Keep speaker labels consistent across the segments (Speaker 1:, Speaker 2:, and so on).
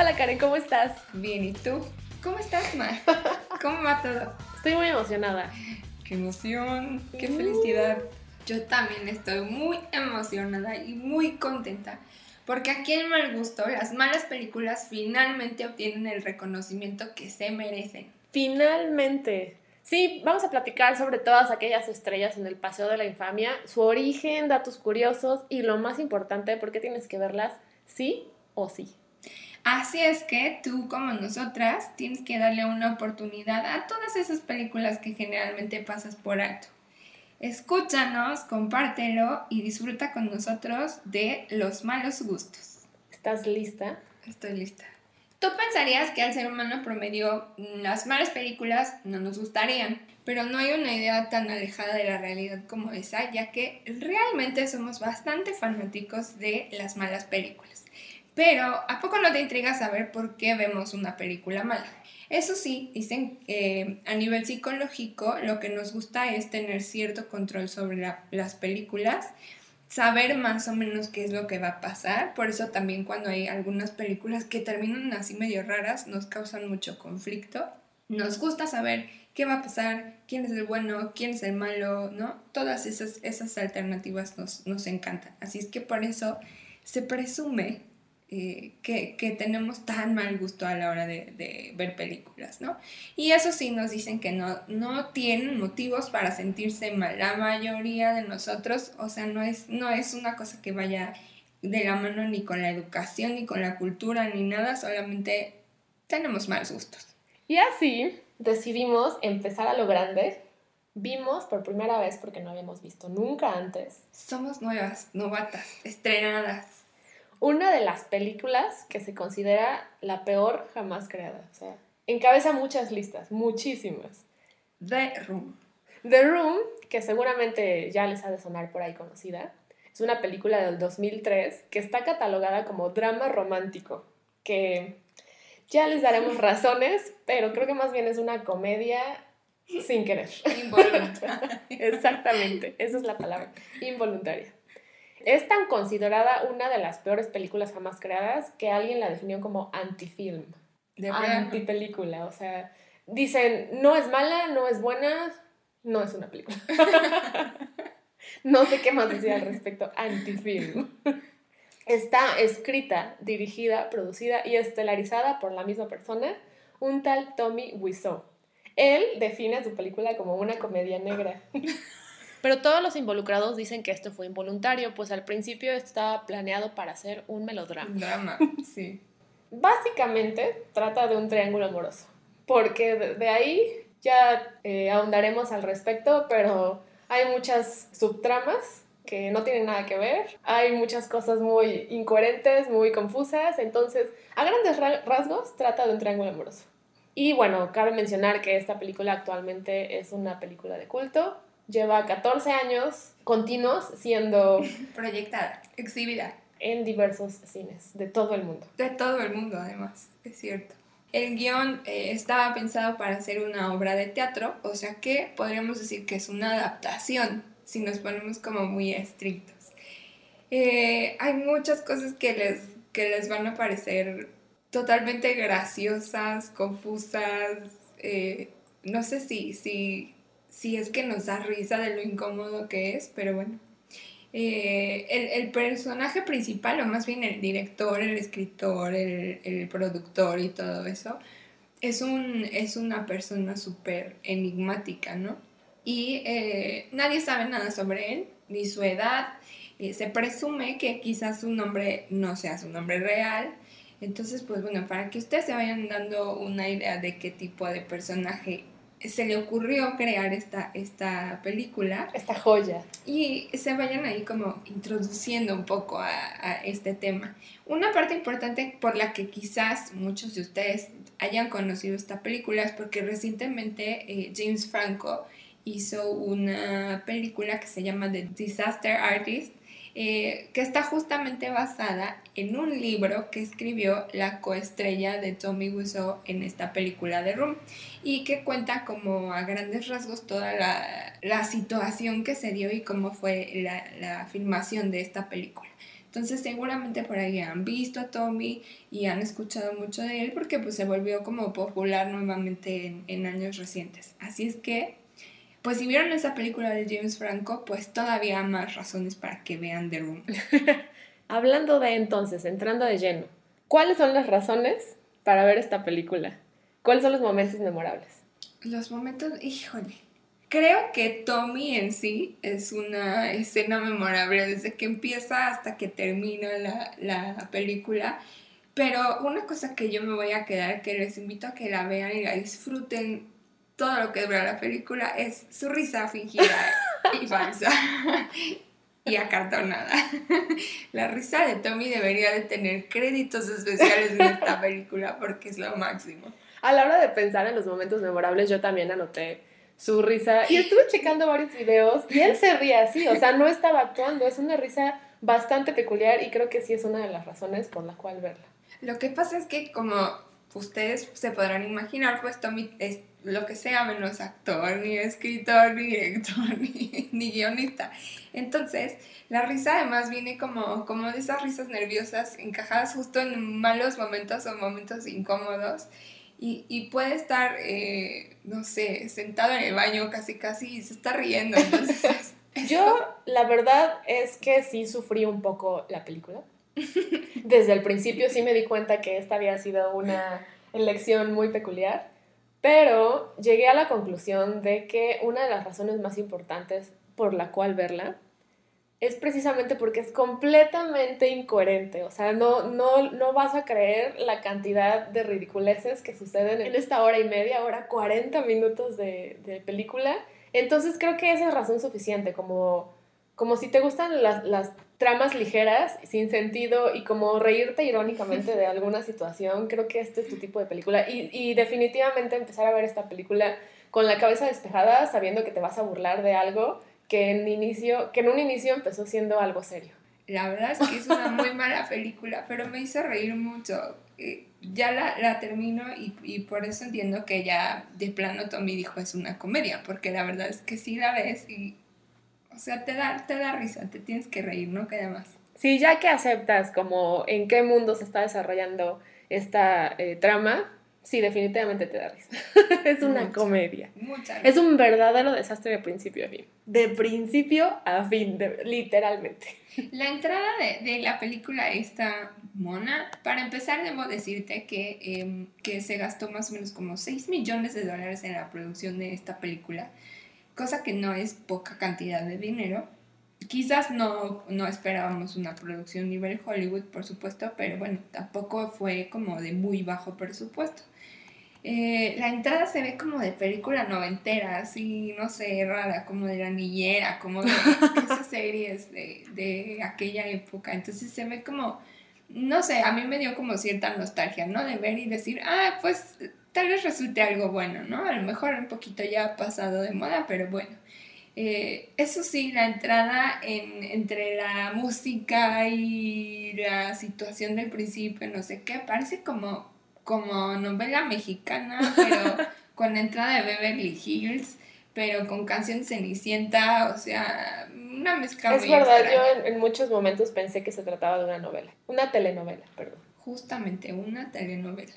Speaker 1: Hola Karen, ¿cómo estás?
Speaker 2: Bien, ¿y tú? ¿Cómo estás, Mar? ¿Cómo va todo?
Speaker 1: Estoy muy emocionada.
Speaker 2: ¡Qué emoción! ¡Qué felicidad! Yo también estoy muy emocionada y muy contenta porque aquí en Mal Gusto las malas películas finalmente obtienen el reconocimiento que se merecen.
Speaker 1: Finalmente. Sí, vamos a platicar sobre todas aquellas estrellas en el Paseo de la Infamia, su origen, datos curiosos y lo más importante, por qué tienes que verlas sí o sí.
Speaker 2: Así es que tú, como nosotras, tienes que darle una oportunidad a todas esas películas que generalmente pasas por alto. Escúchanos, compártelo y disfruta con nosotros de los malos gustos.
Speaker 1: ¿Estás lista?
Speaker 2: Estoy lista. Tú pensarías que al ser humano promedio las malas películas no nos gustarían, pero no hay una idea tan alejada de la realidad como esa, ya que realmente somos bastante fanáticos de las malas películas. Pero, ¿a poco no te intriga saber por qué vemos una película mala? Eso sí, dicen que a nivel psicológico lo que nos gusta es tener cierto control sobre las películas, saber más o menos qué es lo que va a pasar. Por eso también cuando hay algunas películas que terminan así medio raras nos causan mucho conflicto. Nos gusta saber qué va a pasar, quién es el bueno, quién es el malo, ¿no? Todas esas, esas alternativas nos, nos encantan. Así es que por eso se presume eh, que, tenemos tan mal gusto a la hora de, ver películas, ¿no? Y eso sí nos dicen que no, no tienen motivos para sentirse mal. La mayoría de nosotros, o sea, no es, no es una cosa que vaya de la mano ni con la educación, ni con la cultura, ni nada, solamente tenemos malos gustos.
Speaker 1: Y así decidimos empezar a lo grande. Vimos por primera vez, porque no habíamos visto nunca antes.
Speaker 2: Somos nuevas, novatas, estrenadas
Speaker 1: una de las películas que se considera la peor jamás creada. O sea, encabeza muchas listas, muchísimas.
Speaker 2: The Room.
Speaker 1: The Room, que seguramente ya les ha de sonar por ahí conocida, es una película del 2003 que está catalogada como drama romántico, que ya les daremos razones, pero creo que más bien es una comedia sin querer.
Speaker 2: Involuntaria.
Speaker 1: Exactamente, esa es la palabra, involuntaria. Es tan considerada una de las peores películas jamás creadas que alguien la definió como antifilm. De antipelícula. O sea, dicen, no es mala, no es buena, no es una película. no sé qué más decir al respecto. Antifilm. Está escrita, dirigida, producida y estelarizada por la misma persona, un tal Tommy Wiseau. Él define su película como una comedia negra. Pero todos los involucrados dicen que esto fue involuntario, pues al principio estaba planeado para ser un melodrama.
Speaker 2: Drama, sí.
Speaker 1: Básicamente trata de un triángulo amoroso, porque de, ahí ya eh, ahondaremos al respecto, pero hay muchas subtramas que no tienen nada que ver, hay muchas cosas muy incoherentes, muy confusas, entonces a grandes rasgos trata de un triángulo amoroso. Y bueno, cabe mencionar que esta película actualmente es una película de culto, lleva 14 años continuos siendo
Speaker 2: proyectada, exhibida
Speaker 1: en diversos cines de todo el mundo.
Speaker 2: De todo el mundo, además, es cierto. El guion eh, estaba pensado para hacer una obra de teatro, o sea que podríamos decir que es una adaptación, si nos ponemos como muy estrictos. Eh, hay muchas cosas que les, que les van a parecer totalmente graciosas, confusas, eh, no sé si, si si es que nos da risa de lo incómodo que es, pero bueno. Eh, el, personaje principal, o más bien el director, el escritor, el, productor y todo eso, es, un, es una persona súper enigmática, ¿no? Y eh, nadie sabe nada sobre él, ni su edad. Se presume que quizás su nombre no sea su nombre real. Entonces, pues bueno, para que ustedes se vayan dando una idea de qué tipo de personaje se le ocurrió crear esta, esta película.
Speaker 1: Esta joya.
Speaker 2: Y se vayan ahí como introduciendo un poco a, este tema. Una parte importante por la que quizás muchos de ustedes hayan conocido esta película es porque recientemente eh, James Franco hizo una película que se llama The Disaster Artist eh, que está justamente basada en un libro que escribió la coestrella de Tommy Wiseau en esta película de Room y que cuenta como a grandes rasgos toda la, situación que se dio y cómo fue la, filmación de esta película. Entonces seguramente por ahí han visto a Tommy y han escuchado mucho de él porque pues se volvió como popular nuevamente en, en años recientes. Así es que, pues si vieron esa película de James Franco, pues todavía más razones para que vean The Room.
Speaker 1: Hablando de entonces, entrando de lleno, ¿cuáles son las razones para ver esta película? ¿Cuáles son los momentos memorables?
Speaker 2: Los momentos, híjole. Creo que Tommy en sí es una escena memorable desde que empieza hasta que termina la, la película. Pero una cosa que yo me voy a quedar, que les invito a que la vean y la disfruten todo lo que dura la película, es su risa fingida y falsa y acartonada. La risa de Tommy debería de tener créditos especiales en esta película porque es lo máximo.
Speaker 1: A la hora de pensar en los momentos memorables, yo también anoté su risa y estuve checando varios videos y él se ríe así, o sea, no estaba actuando, es una risa bastante peculiar y creo que sí es una de las razones por la cual verla.
Speaker 2: Lo que pasa es que como ustedes se podrán imaginar, pues Tommy es lo que sea menos actor, ni escritor, ni director, ni, ni guionista. Entonces, la risa además viene como, como de esas risas nerviosas encajadas justo en malos momentos o momentos incómodos. Y, y puede estar, eh, no sé, sentado en el baño casi casi y se está riendo. Entonces,
Speaker 1: Yo, la verdad es que sí sufrí un poco la película. Desde el principio sí me di cuenta que esta había sido una elección muy peculiar, pero llegué a la conclusión de que una de las razones más importantes por la cual verla es precisamente porque es completamente incoherente. O sea, no, no, no vas a creer la cantidad de ridiculeces que suceden en esta hora y media, hora 40 minutos de, de película. Entonces creo que esa es razón suficiente, como, como si te gustan las, las tramas ligeras, sin sentido y como reírte irónicamente de alguna situación, creo que este es tu tipo de película. Y, y definitivamente empezar a ver esta película con la cabeza despejada, sabiendo que te vas a burlar de algo que en, inicio, que en un inicio empezó siendo algo serio.
Speaker 2: La verdad es que es una muy mala película, pero me hizo reír mucho. Eh, ya la, la termino y, y, por eso entiendo que ya de plano Tommy dijo es una comedia, porque la verdad es que sí la ves y, o sea, te da, te da risa, te tienes que reír, no queda más.
Speaker 1: Sí, ya que aceptas como en qué mundo se está desarrollando esta eh, trama, sí, definitivamente te da risa. es una
Speaker 2: Mucha,
Speaker 1: comedia.
Speaker 2: Mucha
Speaker 1: Es un verdadero desastre de principio a fin. De principio a fin, de- literalmente.
Speaker 2: La entrada de, de la película esta mona, para empezar debo decirte que, em, que se gastó más o menos como 6 millones de dólares en la producción de esta película, cosa que no es poca cantidad de dinero. Quizás no, no esperábamos una producción nivel Hollywood, por supuesto, pero bueno, tampoco fue como de muy bajo presupuesto. Eh, la entrada se ve como de película noventera, así, no sé, rara, como de la niñera, como de esas series de, de aquella época. Entonces se ve como, no sé, a mí me dio como cierta nostalgia, ¿no? De ver y decir, ah, pues tal vez resulte algo bueno, ¿no? A lo mejor un poquito ya pasado de moda, pero bueno. Eh, eso sí, la entrada en, entre la música y la situación del principio, no sé qué, parece como, como novela mexicana, pero con entrada de Beverly Hills, pero con canción Cenicienta, o sea, una mezcla
Speaker 1: Es
Speaker 2: muy
Speaker 1: verdad,
Speaker 2: extraña.
Speaker 1: yo en, en muchos momentos pensé que se trataba de una novela. Una telenovela, perdón.
Speaker 2: Justamente una telenovela.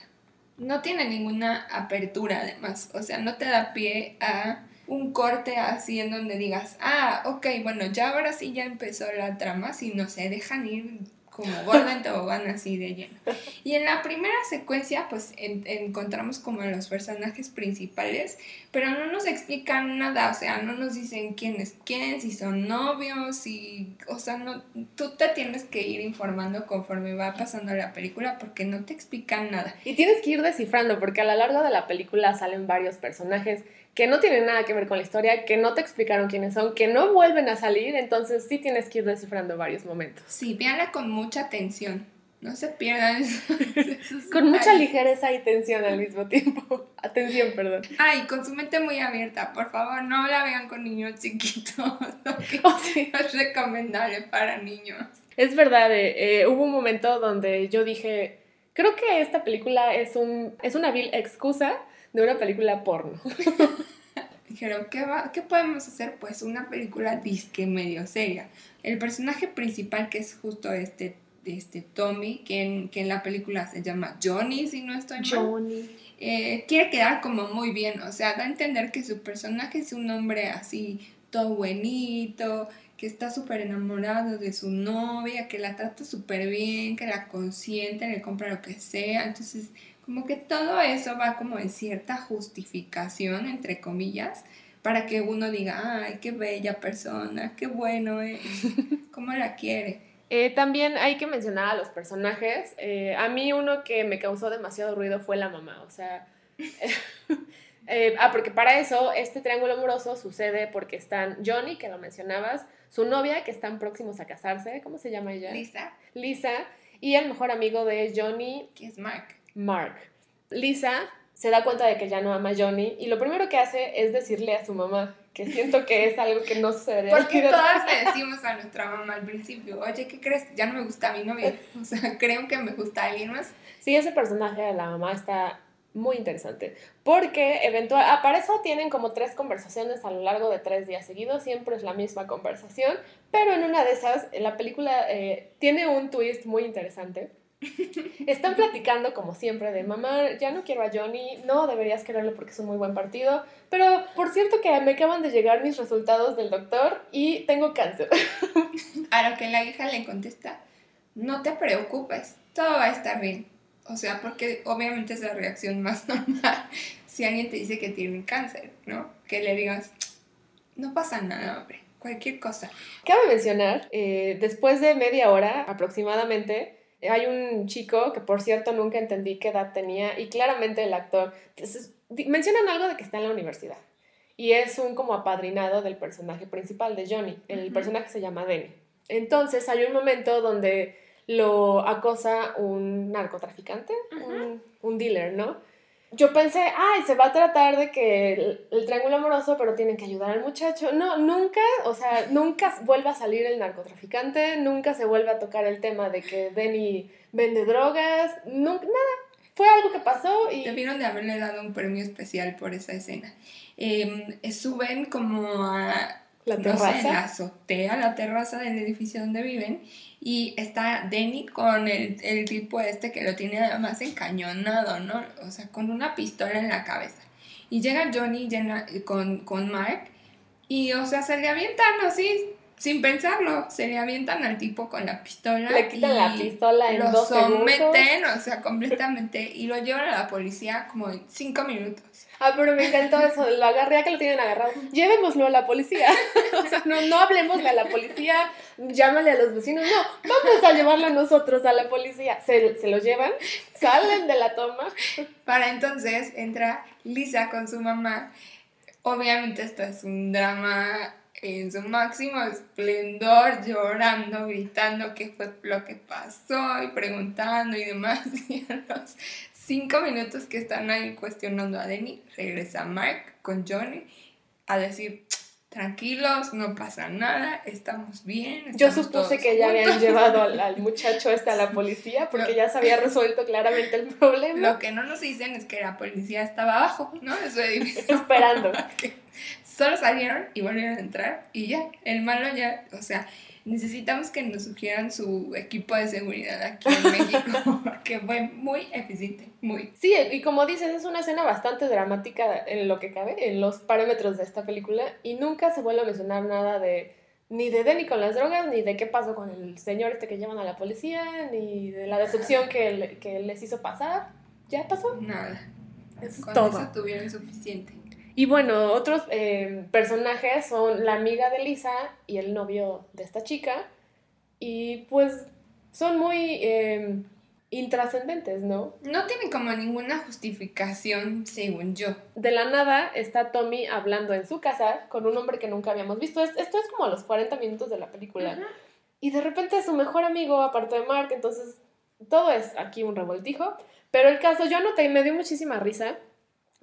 Speaker 2: No tiene ninguna apertura además, o sea, no te da pie a un corte así en donde digas, ah, ok, bueno, ya ahora sí ya empezó la trama, sino se dejan ir como gorda en tobogán así de lleno. Y en la primera secuencia, pues en- encontramos como los personajes principales, pero no nos explican nada, o sea, no nos dicen quién es quién, si son novios, y, o sea, no, tú te tienes que ir informando conforme va pasando la película porque no te explican nada.
Speaker 1: Y tienes que ir descifrando, porque a lo largo de la película salen varios personajes que no tienen nada que ver con la historia, que no te explicaron quiénes son, que no vuelven a salir, entonces sí tienes que ir descifrando varios momentos.
Speaker 2: Sí, véanla con mucha atención, no se pierdan esos-
Speaker 1: Con mucha ligereza y tensión al mismo tiempo. Atención, perdón.
Speaker 2: Ay, con su mente muy abierta, por favor, no la vean con niños chiquitos, ok,
Speaker 1: Oh, sí.
Speaker 2: no es recomendable para niños.
Speaker 1: Es verdad, eh, eh, hubo un momento donde yo dije, creo que esta película es, un, es una vil excusa de una película porno.
Speaker 2: dijeron, ¿qué, va, ¿qué podemos hacer? Pues una película disque medio seria. El personaje principal, que es justo este, este Tommy, que en, que en la película se llama Johnny, si no estoy mal. Johnny. Eh, quiere quedar como muy bien, o sea, da a entender que su personaje es un hombre así, todo buenito, que está súper enamorado de su novia, que la trata súper bien, que la consiente, le compra lo que sea. Entonces, como que todo eso va como en cierta justificación, entre comillas, para que uno diga, ay, qué bella persona, qué bueno es, cómo la quiere.
Speaker 1: Eh, también hay que mencionar a los personajes. Eh, a mí uno que me causó demasiado ruido fue la mamá. O sea, eh, ah, porque para eso este triángulo amoroso sucede porque están Johnny, que lo mencionabas, su novia, que están próximos a casarse, ¿cómo se llama ella?
Speaker 2: Lisa.
Speaker 1: Lisa, y el mejor amigo de Johnny,
Speaker 2: que es Mark.
Speaker 1: Mark. Lisa se da cuenta de que ya no ama a Johnny y lo primero que hace es decirle a su mamá, que siento que es algo que no sucedería.
Speaker 2: Porque todas le decimos a nuestra mamá al principio, oye, ¿qué crees? Ya no me gusta mi novia. O sea, creo que me gusta alguien más.
Speaker 1: Sí, ese personaje de la mamá está muy interesante. Porque eventual, ah, para eso tienen como tres conversaciones a lo largo de tres días seguidos, siempre es la misma conversación, pero en una de esas la película eh, tiene un twist muy interesante. Están platicando como siempre de mamá, ya no quiero a Johnny, no deberías quererlo porque es un muy buen partido, pero por cierto que me acaban de llegar mis resultados del doctor y tengo cáncer.
Speaker 2: A lo que la hija le contesta, no te preocupes, todo va a estar bien. O sea, porque obviamente es la reacción más normal si alguien te dice que tiene cáncer, ¿no? Que le digas, no pasa nada, hombre, cualquier cosa.
Speaker 1: Cabe mencionar, eh, después de media hora aproximadamente, hay un chico que por cierto nunca entendí qué edad tenía y claramente el actor, mencionan algo de que está en la universidad y es un como apadrinado del personaje principal de Johnny. El personaje se llama Denny. Entonces hay un momento donde lo acosa un narcotraficante, un, dealer, ¿no? Yo pensé, ay, se va a tratar de que el, triángulo amoroso, pero tienen que ayudar al muchacho. No, nunca, o sea, nunca vuelve a salir el narcotraficante, nunca se vuelve a tocar el tema de que Denny vende drogas, nunca, nada. Fue algo que pasó y...
Speaker 2: Debieron de haberle dado un premio especial por esa escena. Em, suben como a la terraza. la azotea, la terraza del edificio donde viven. Y está Denny con el, el, tipo este que lo tiene además encañonado, ¿no? O sea, con una pistola en la cabeza. Y llega Johnny con, con Mark y, o sea, se le avientan así, sin pensarlo, se le avientan al tipo con la pistola.
Speaker 1: Le quitan la pistola en lo dos someten,
Speaker 2: o sea, completamente, y lo llevan a la policía como en cinco minutos.
Speaker 1: Ah, pero me encantó eso, lo agarré a que lo tienen agarrado. Llévemoslo a la policía. o sea, no, no hablemosle a la policía, llámale a los vecinos. No, vamos a llevarlo nosotros a la policía. Se, se lo llevan, salen de la toma.
Speaker 2: Para entonces entra Lisa con su mamá. Obviamente esto es un drama en su máximo esplendor, llorando, gritando qué fue lo que pasó y preguntando y demás. Y a los cinco minutos que están ahí cuestionando a Denny, regresa Mark con Johnny a decir, tranquilos, no pasa nada, estamos bien.
Speaker 1: Yo supuse que ya habían llevado al, muchacho este a la policía porque ya se había resuelto claramente el problema.
Speaker 2: Lo que no nos dicen es que la policía estaba abajo, ¿no? Eso
Speaker 1: Esperando.
Speaker 2: Solo salieron y volvieron a entrar y ya, el malo ya, o sea, necesitamos que nos sugieran su equipo de seguridad aquí en México, porque fue muy eficiente, muy.
Speaker 1: Sí, y como dices, es una escena bastante dramática en lo que cabe, en los parámetros de esta película, y nunca se vuelve a mencionar nada de ni de Denny con las drogas, ni de qué pasó con el señor este que llaman a la policía, ni de la decepción que, que les hizo pasar. ¿Ya pasó?
Speaker 2: Nada. Es con todo. eso tuvieron suficiente.
Speaker 1: Y bueno, otros eh, personajes son la amiga de Lisa y el novio de esta chica. Y pues son muy eh, intrascendentes, ¿no?
Speaker 2: No tienen como ninguna justificación, según yo.
Speaker 1: De la nada está Tommy hablando en su casa con un hombre que nunca habíamos visto. Esto es como a los 40 minutos de la película. Y de repente es su mejor amigo, aparte de Mark, entonces todo es aquí un revoltijo. Pero el caso, yo anoté y me dio muchísima risa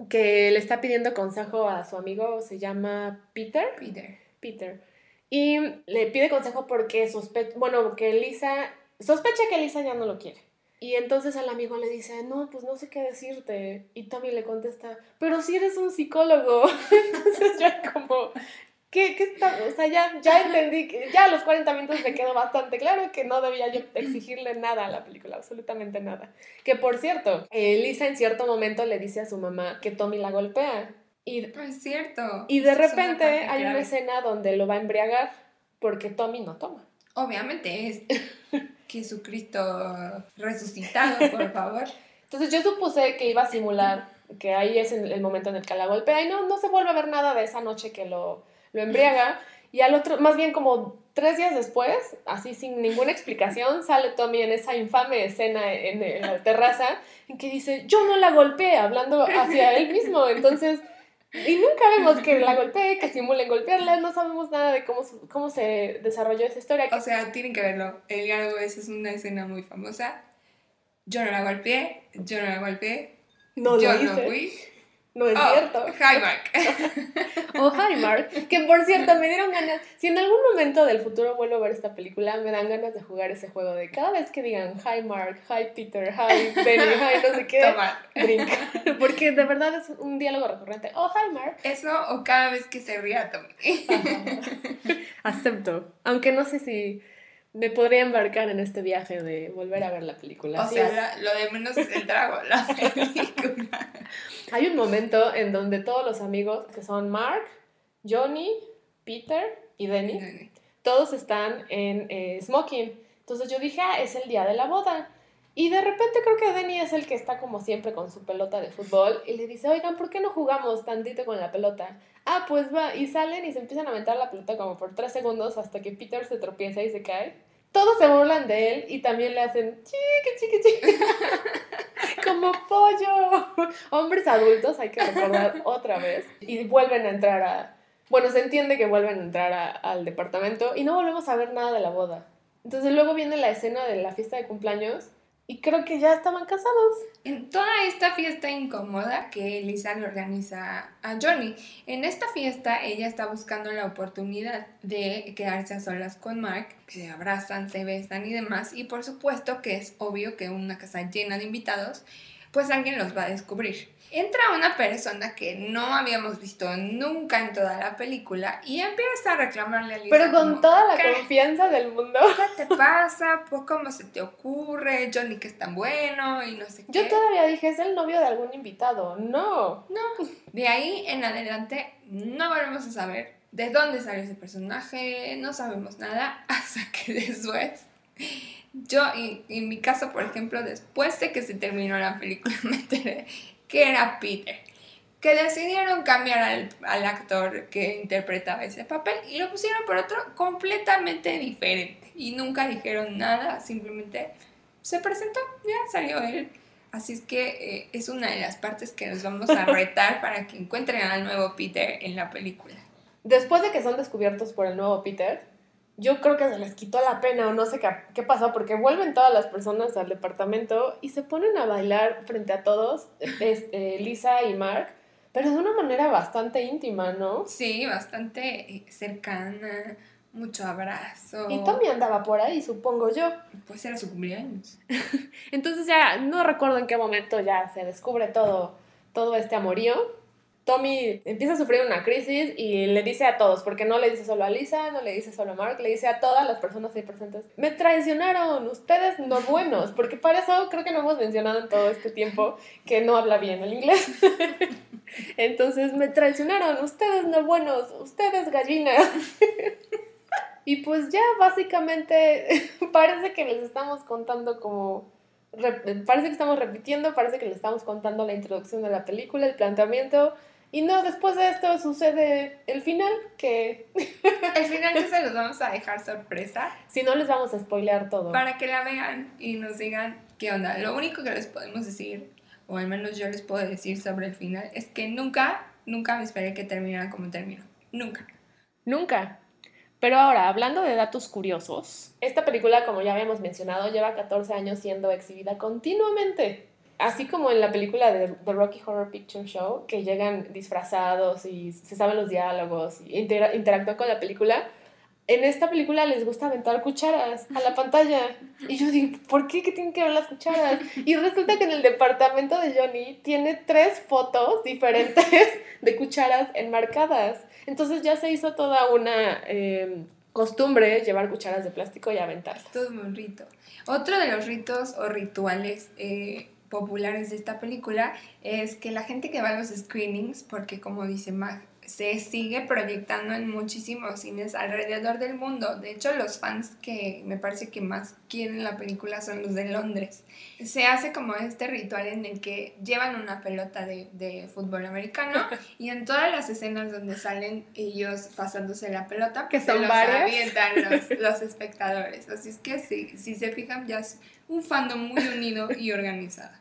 Speaker 1: que le está pidiendo consejo a su amigo, se llama Peter.
Speaker 2: Peter.
Speaker 1: Peter. Y le pide consejo porque sospecha, bueno, que Lisa, sospecha que Lisa ya no lo quiere. Y entonces el amigo le dice, no, pues no sé qué decirte. Y Tommy le contesta, pero si eres un psicólogo. entonces ya como, ¿qué, qué está? O sea, ya, ya entendí, que ya a los 40 minutos me quedó bastante claro que no debía yo exigirle nada a la película, absolutamente nada. Que por cierto, eh, Lisa en cierto momento le dice a su mamá que Tommy la golpea. Y,
Speaker 2: es cierto.
Speaker 1: Y de repente hay una escena donde lo va a embriagar porque Tommy no toma.
Speaker 2: Obviamente es Jesucristo resucitado, por favor.
Speaker 1: Entonces yo supuse que iba a simular que ahí es el momento en el que la golpea y no, no se vuelve a ver nada de esa noche que lo, lo embriaga. Y al otro, más bien como tres días después, así sin ninguna explicación, sale Tommy en esa infame escena en, en la terraza en que dice, yo no la golpeé, hablando hacia él mismo. Entonces y nunca vemos que la golpee, que simulen golpearla, no sabemos nada de cómo, cómo se desarrolló esa historia.
Speaker 2: O sea, tienen que verlo. El diálogo esa es una escena muy famosa. Yo no la golpeé, yo no la golpeé, no yo no fui.
Speaker 1: No es oh, cierto.
Speaker 2: Hi Mark.
Speaker 1: oh, hi Mark. Que por cierto, me dieron ganas. Si en algún momento del futuro vuelvo a ver esta película, me dan ganas de jugar ese juego de cada vez que digan hi Mark, hi Peter, hi Benny, hi no sé qué.
Speaker 2: Toma.
Speaker 1: Drink. Porque de verdad es un diálogo recurrente. Oh, hi Mark.
Speaker 2: Eso o cada vez que se ría Tommy.
Speaker 1: Acepto. Aunque no sé si me podría embarcar en este viaje de volver a ver la película.
Speaker 2: O sea, lo de menos es el trago, la película.
Speaker 1: Hay un momento en donde todos los amigos, que son Mark, Johnny, Peter y Denny, todos están en eh, smoking. Entonces yo dije, ah, es el día de la boda. Y de repente creo que Denny es el que está como siempre con su pelota de fútbol y le dice, oigan, ¿por qué no jugamos tantito con la pelota? Ah, pues va, y salen y se empiezan a aventar la pelota como por tres segundos hasta que Peter se tropieza y se cae. Todos se burlan de él y también le hacen chiqui, chiqui, chiqui. como pollo. Hombres adultos, hay que recordar otra vez. Y vuelven a entrar a... Bueno, se entiende que vuelven a entrar al departamento y no volvemos a ver nada de la boda. Entonces luego viene la escena de la fiesta de cumpleaños y creo que ya estaban casados.
Speaker 2: En toda esta fiesta incómoda que Lisa le organiza a Johnny, en esta fiesta ella está buscando la oportunidad de quedarse a solas con Mark, se abrazan, se besan y demás, y por supuesto que es obvio que una casa llena de invitados, pues alguien los va a descubrir. Entra una persona que no habíamos visto nunca en toda la película y empieza a reclamarle a Lisa.
Speaker 1: Pero con toda la confianza del mundo.
Speaker 2: ¿Qué te pasa? Pues, ¿Cómo se te ocurre? Johnny que es tan bueno y no sé qué.
Speaker 1: Yo todavía dije, es el novio de algún invitado. No.
Speaker 2: No. De ahí en adelante no volvemos a saber de dónde salió ese personaje, no sabemos nada hasta que después yo, en, en, mi caso, por ejemplo, después de que se terminó la película, me enteré que era Peter, que decidieron cambiar al, actor que interpretaba ese papel y lo pusieron por otro completamente diferente. Y nunca dijeron nada, simplemente se presentó, ya salió él. Así es que eh, es una de las partes que nos vamos a retar para que encuentren al nuevo Peter en la película.
Speaker 1: Después de que son descubiertos por el nuevo Peter, yo creo que se les quitó la pena o no sé qué, qué, pasó, porque vuelven todas las personas al departamento y se ponen a bailar frente a todos, este, Lisa y Mark, pero de una manera bastante íntima, ¿no?
Speaker 2: Sí, bastante eh, cercana, mucho abrazo.
Speaker 1: Y Tommy andaba por ahí, supongo yo.
Speaker 2: Pues era su cumpleaños.
Speaker 1: Entonces ya no recuerdo en qué momento ya se descubre todo, todo este amorío Tommy empieza a sufrir una crisis y le dice a todos, porque no le dice solo a Lisa, no le dice solo a Mark, le dice a todas las personas ahí presentes, me traicionaron, ustedes no buenos, porque para eso creo que no hemos mencionado en todo este tiempo que no habla bien el inglés. Entonces, me traicionaron, ustedes no buenos, ustedes gallinas. y pues ya básicamente parece que les estamos contando como parece que estamos repitiendo, parece que les estamos contando la introducción de la película, el planteamiento, y no, después de esto sucede el final, que...
Speaker 2: el final que se los vamos a dejar sorpresa.
Speaker 1: Si no, les vamos a spoilear todo.
Speaker 2: Para que la vean y nos digan qué onda. Lo único que les podemos decir, o al menos yo les puedo decir sobre el final, es que nunca, nunca me esperé que terminara como terminó. Nunca.
Speaker 1: Nunca. Pero ahora, hablando de datos curiosos, esta película, como ya habíamos mencionado, lleva 14 años siendo exhibida continuamente así como en la película de The Rocky Horror Picture Show, que llegan disfrazados y se saben los diálogos y interactúan con la película, en esta película les gusta aventar cucharas a la pantalla. Y yo digo, ¿por qué? ¿Qué tienen que ver las cucharas? Y resulta que en el departamento de Johnny tiene tres fotos diferentes de cucharas enmarcadas. Entonces ya se hizo toda una eh, costumbre llevar cucharas de plástico y aventarlas.
Speaker 2: Todo un rito. Otro de los ritos o rituales eh, populares de esta película es que la gente que va a los screenings, porque como dice Mag, se sigue proyectando en muchísimos cines alrededor del mundo. De hecho, los fans que me parece que más quieren la película son los de Londres. Se hace como este ritual en el que llevan una pelota de, fútbol americano y en todas las escenas donde salen ellos pasándose la pelota,
Speaker 1: que son los avientan
Speaker 2: los, espectadores. Así es que sí, si se fijan, ya es un fandom muy unido y organizado.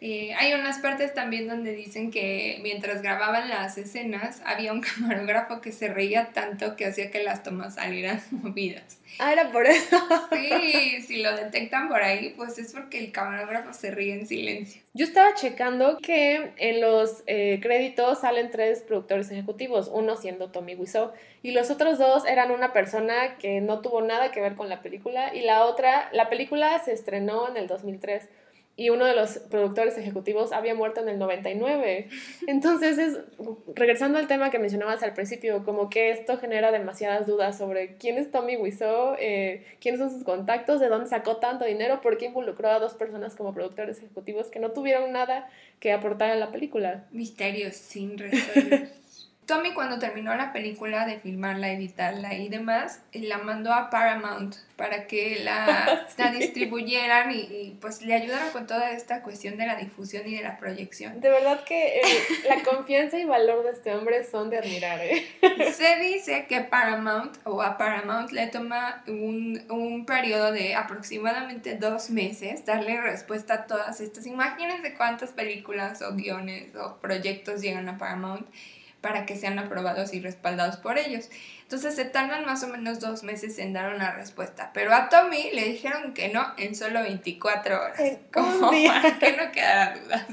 Speaker 2: Eh, hay unas partes también donde dicen que mientras grababan las escenas había un camarógrafo que se reía tanto que hacía que las tomas salieran movidas.
Speaker 1: Ah, era por eso.
Speaker 2: Sí, si lo detectan por ahí, pues es porque el camarógrafo se ríe en silencio.
Speaker 1: Yo estaba checando que en los eh, créditos salen tres productores ejecutivos, uno siendo Tommy Wiseau y los otros dos eran una persona que no tuvo nada que ver con la película y la otra, la película se estrenó en el 2003 y uno de los productores ejecutivos había muerto en el 99. Entonces, es, regresando al tema que mencionabas al principio, como que esto genera demasiadas dudas sobre quién es Tommy Wiseau, eh, quiénes son sus contactos, de dónde sacó tanto dinero, por qué involucró a dos personas como productores ejecutivos que no tuvieron nada que aportar a la película.
Speaker 2: Misterios sin resolver. Tommy cuando terminó la película de filmarla, editarla y demás, la mandó a Paramount para que la, la distribuyeran y, pues le ayudaran con toda esta cuestión de la difusión y de la proyección.
Speaker 1: De verdad que la confianza y valor de este hombre son de admirar. ¿eh?
Speaker 2: Se dice que Paramount o a Paramount le toma un, un periodo de aproximadamente dos meses darle respuesta a todas estas. Imagínense cuántas películas o guiones o proyectos llegan a Paramount para que sean aprobados y respaldados por ellos. Entonces se tardan más o menos dos meses en dar una respuesta, pero a Tommy le dijeron que no en solo 24 horas, como para que no quedara dudas.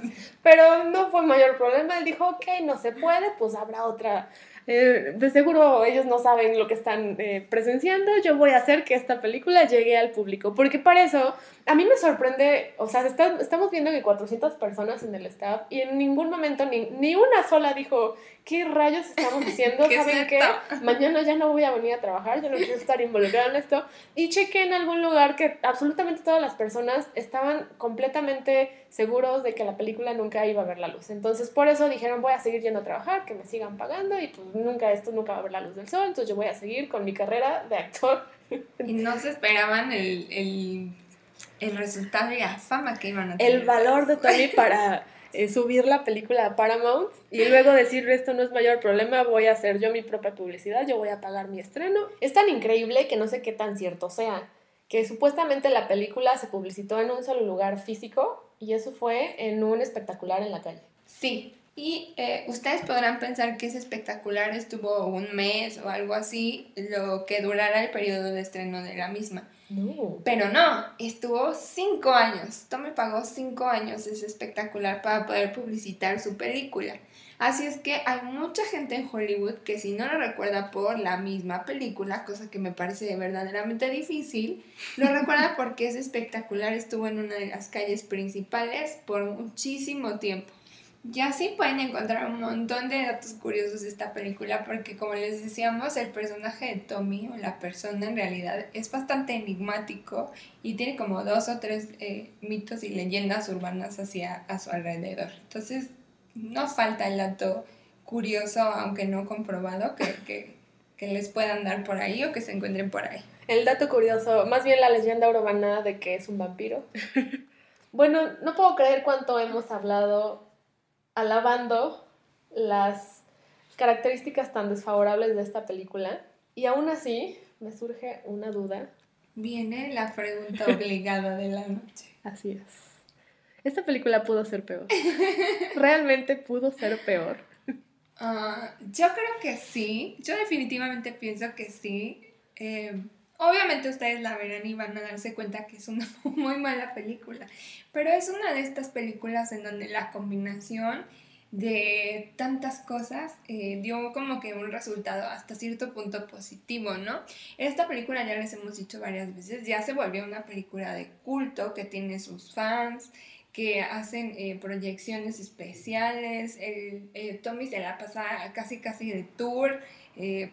Speaker 1: Pero no fue mayor problema, él dijo, ok, no se puede, pues habrá otra eh, de seguro ellos no saben lo que están eh, presenciando, yo voy a hacer que esta película llegue al público, porque para eso a mí me sorprende, o sea, estamos viendo que 400 personas en el staff y en ningún momento ni, ni una sola dijo, ¿qué rayos estamos diciendo? ¿Saben qué? Mañana ya no voy a venir a trabajar, yo no quiero estar involucrado en esto. Y chequé en algún lugar que absolutamente todas las personas estaban completamente seguros de que la película nunca iba a ver la luz. Entonces por eso dijeron, voy a seguir yendo a trabajar, que me sigan pagando y pues nunca esto nunca va a ver la luz del sol, entonces yo voy a seguir con mi carrera de actor.
Speaker 2: Y no se esperaban el, el, el resultado y la fama que iban a tener.
Speaker 1: El valor de Tony para eh, subir la película a Paramount y luego decir esto no es mayor problema, voy a hacer yo mi propia publicidad, yo voy a pagar mi estreno. Es tan increíble que no sé qué tan cierto sea, que supuestamente la película se publicitó en un solo lugar físico y eso fue en un espectacular en la calle.
Speaker 2: Sí, y eh, ustedes podrán pensar que ese espectacular estuvo un mes o algo así, lo que durara el periodo de estreno de la misma. No. Pero no, estuvo cinco años. Tommy pagó cinco años ese espectacular para poder publicitar su película. Así es que hay mucha gente en Hollywood que si no lo recuerda por la misma película, cosa que me parece verdaderamente difícil, lo recuerda porque ese espectacular estuvo en una de las calles principales por muchísimo tiempo. Ya sí pueden encontrar un montón de datos curiosos de esta película porque como les decíamos, el personaje de Tommy o la persona en realidad es bastante enigmático y tiene como dos o tres eh, mitos y leyendas urbanas hacia a su alrededor. Entonces, no falta el dato curioso, aunque no comprobado, que, que, que les puedan dar por ahí o que se encuentren por ahí.
Speaker 1: El dato curioso, más bien la leyenda urbana de que es un vampiro. bueno, no puedo creer cuánto hemos hablado alabando las características tan desfavorables de esta película y aún así me surge una duda.
Speaker 2: Viene la pregunta obligada de la noche.
Speaker 1: Así es. Esta película pudo ser peor. Realmente pudo ser peor.
Speaker 2: Ah, yo creo que sí. Yo definitivamente pienso que sí. Eh, obviamente ustedes la verán y van a darse cuenta que es una muy mala película. Pero es una de estas películas en donde la combinación de tantas cosas, eh, dio como que un resultado hasta cierto punto positivo, ¿no? Esta película ya les hemos dicho varias veces, ya se volvió una película de culto que tiene sus fans, que hacen eh, proyecciones especiales, el, eh, Tommy se la pasa casi casi de tour,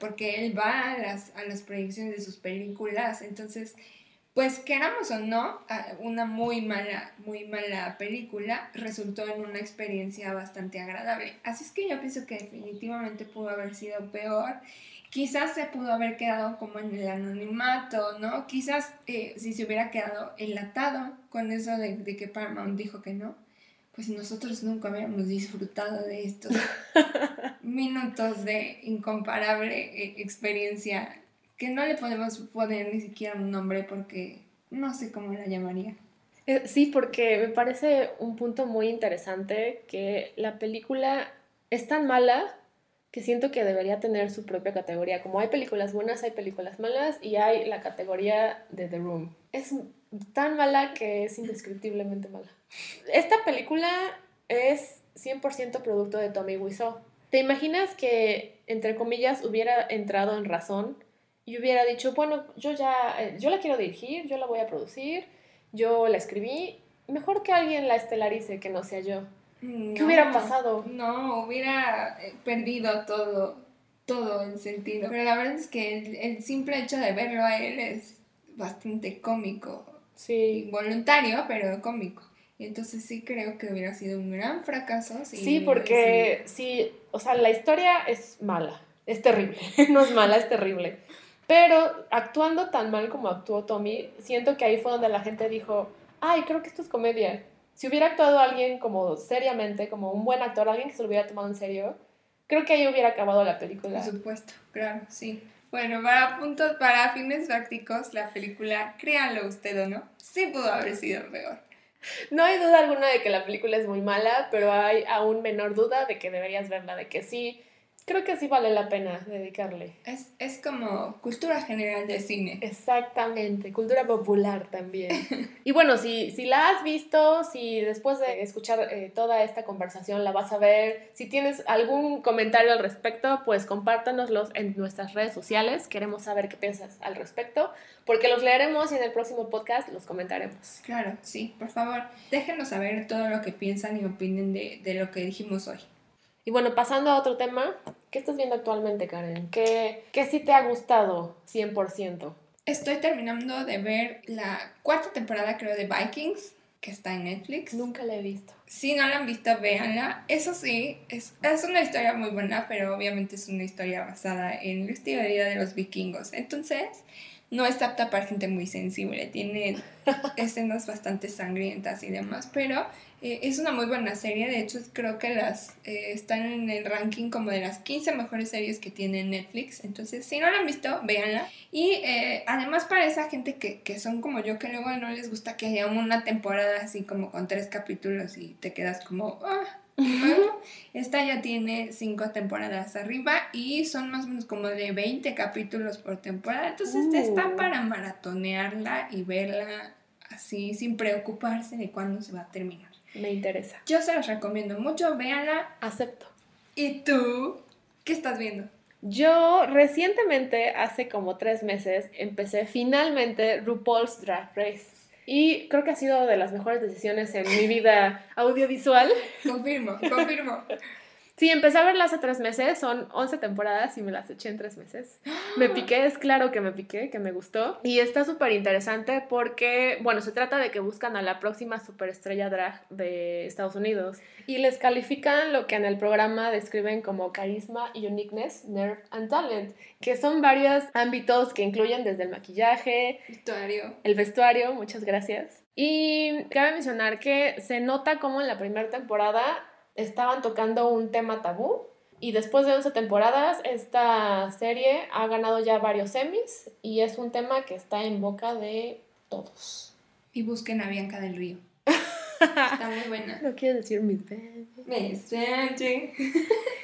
Speaker 2: porque él va a las, a las proyecciones de sus películas, entonces pues queramos o no, una muy mala, muy mala película resultó en una experiencia bastante agradable. Así es que yo pienso que definitivamente pudo haber sido peor. Quizás se pudo haber quedado como en el anonimato, ¿no? Quizás eh, si se hubiera quedado enlatado con eso de, de, que Paramount dijo que no, pues nosotros nunca habíamos disfrutado de estos minutos de incomparable eh, experiencia que no le podemos poner ni siquiera un nombre porque no sé cómo la llamaría.
Speaker 1: Eh, sí, porque me parece un punto muy interesante que la película es tan mala que siento que debería tener su propia categoría. Como hay películas buenas, hay películas malas y hay la categoría de The Room. Es tan mala que es indescriptiblemente mala. Esta película es 100% producto de Tommy Wiseau. ¿Te imaginas que, entre comillas, hubiera entrado en razón y hubiera dicho, bueno, yo ya, eh, yo la quiero dirigir, yo la voy a producir, yo la escribí, mejor que alguien la estelarice que no sea yo. ¿Qué hubiera pasado?
Speaker 2: No, hubiera eh, perdido todo, todo el sentido. Pero la verdad es que el, simple hecho de verlo a él es bastante cómico. Sí. Voluntario, pero cómico. Entonces sí creo que hubiera sido un gran fracaso.
Speaker 1: sí, porque sí, o sea, la historia es mala, es terrible, no es mala, es terrible. Pero actuando tan mal como actuó Tommy, siento que ahí fue donde la gente dijo, ay, creo que esto es comedia. Si hubiera actuado alguien como seriamente, como un buen actor, alguien que se lo hubiera tomado en serio, creo que ahí hubiera acabado la película.
Speaker 2: Por supuesto, claro, sí. Bueno, para puntos, para fines prácticos, la película, créanlo usted o no, sí pudo haber sido peor.
Speaker 1: No hay duda alguna de que la película es muy mala, pero hay aún menor duda de que deberías verla, de que sí creo que sí vale la pena dedicarle.
Speaker 2: Es, es como cultura general de cine.
Speaker 1: Exactamente, cultura popular también. y bueno, si, si la has visto, si después de escuchar eh, toda esta conversación la vas a ver, si tienes algún comentario al respecto, pues compártanoslos en nuestras redes sociales. Queremos saber qué piensas al respecto, porque los leeremos y en el próximo podcast los comentaremos.
Speaker 2: Claro, sí, por favor, déjenos saber todo lo que piensan y opinen de, de lo que dijimos hoy.
Speaker 1: Y bueno, pasando a otro tema, ¿qué estás viendo actualmente, Karen? ¿Qué, qué sí te ha gustado 100%?
Speaker 2: Estoy terminando de ver la cuarta temporada, creo, de Vikings, que está en Netflix.
Speaker 1: Nunca la he visto.
Speaker 2: Si no la han visto, véanla. Eso sí, es, es una historia muy buena, pero obviamente es una historia basada en la historia de los vikingos. Entonces, no está apta para gente muy sensible, tiene escenas bastante sangrientas y demás, pero eh, es una muy buena serie, de hecho creo que las eh, están en el ranking como de las 15 mejores series que tiene Netflix, entonces si no la han visto, véanla. Y eh, además para esa gente que, que, son como yo, que luego no les gusta que haya una temporada así como con tres capítulos y te quedas como... Ah, esta ya tiene cinco temporadas arriba y son más o menos como de 20 capítulos por temporada. Entonces está uh. para maratonearla y verla así sin preocuparse de cuándo se va a terminar.
Speaker 1: Me interesa.
Speaker 2: Yo se los recomiendo mucho, véanla.
Speaker 1: Acepto.
Speaker 2: ¿Y tú? ¿Qué estás viendo?
Speaker 1: Yo recientemente, hace como tres meses, empecé finalmente RuPaul's Drag Race. Y creo que ha sido de las mejores decisiones en mi vida audiovisual.
Speaker 2: Confirmo, confirmo.
Speaker 1: Sí, empecé a verla hace tres meses, son 11 temporadas y me las eché en tres meses. Me piqué, es claro que me piqué, que me gustó. Y está súper interesante porque, bueno, se trata de que buscan a la próxima superestrella drag de Estados Unidos y les califican lo que en el programa describen como carisma, uniqueness, nerve and talent, que son varios ámbitos que incluyen desde el maquillaje,
Speaker 2: vestuario.
Speaker 1: el vestuario, muchas gracias. Y cabe mencionar que se nota como en la primera temporada estaban tocando un tema tabú y después de 11 temporadas esta serie ha ganado ya varios Emmys y es un tema que está en boca de todos.
Speaker 2: Y busquen a Bianca del Río. Está muy buena.
Speaker 1: No quiero decir mi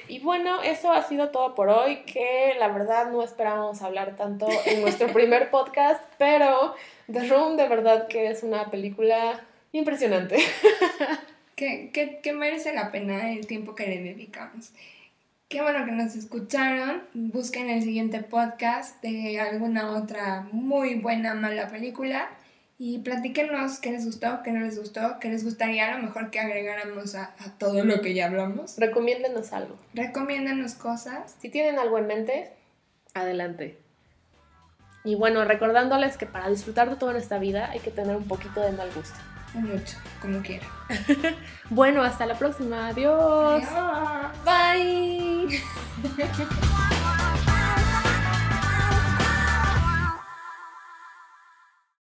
Speaker 1: Y bueno, eso ha sido todo por hoy, que la verdad no esperábamos hablar tanto en nuestro primer podcast, pero The Room de verdad que es una película impresionante.
Speaker 2: que, que, que merece la pena el tiempo que le dedicamos. Qué bueno que nos escucharon. Busquen el siguiente podcast de alguna otra muy buena, mala película. Y platíquenos qué les gustó, qué no les gustó, qué les gustaría a lo mejor que agregáramos a, todo lo que ya hablamos.
Speaker 1: Recomiéndenos algo.
Speaker 2: Recomiéndenos cosas.
Speaker 1: Si tienen algo en mente, adelante. Y bueno, recordándoles que para disfrutar de todo en esta vida hay que tener un poquito de mal gusto.
Speaker 2: Mucho, como quiera.
Speaker 1: bueno, hasta la próxima. Adiós.
Speaker 2: Bye.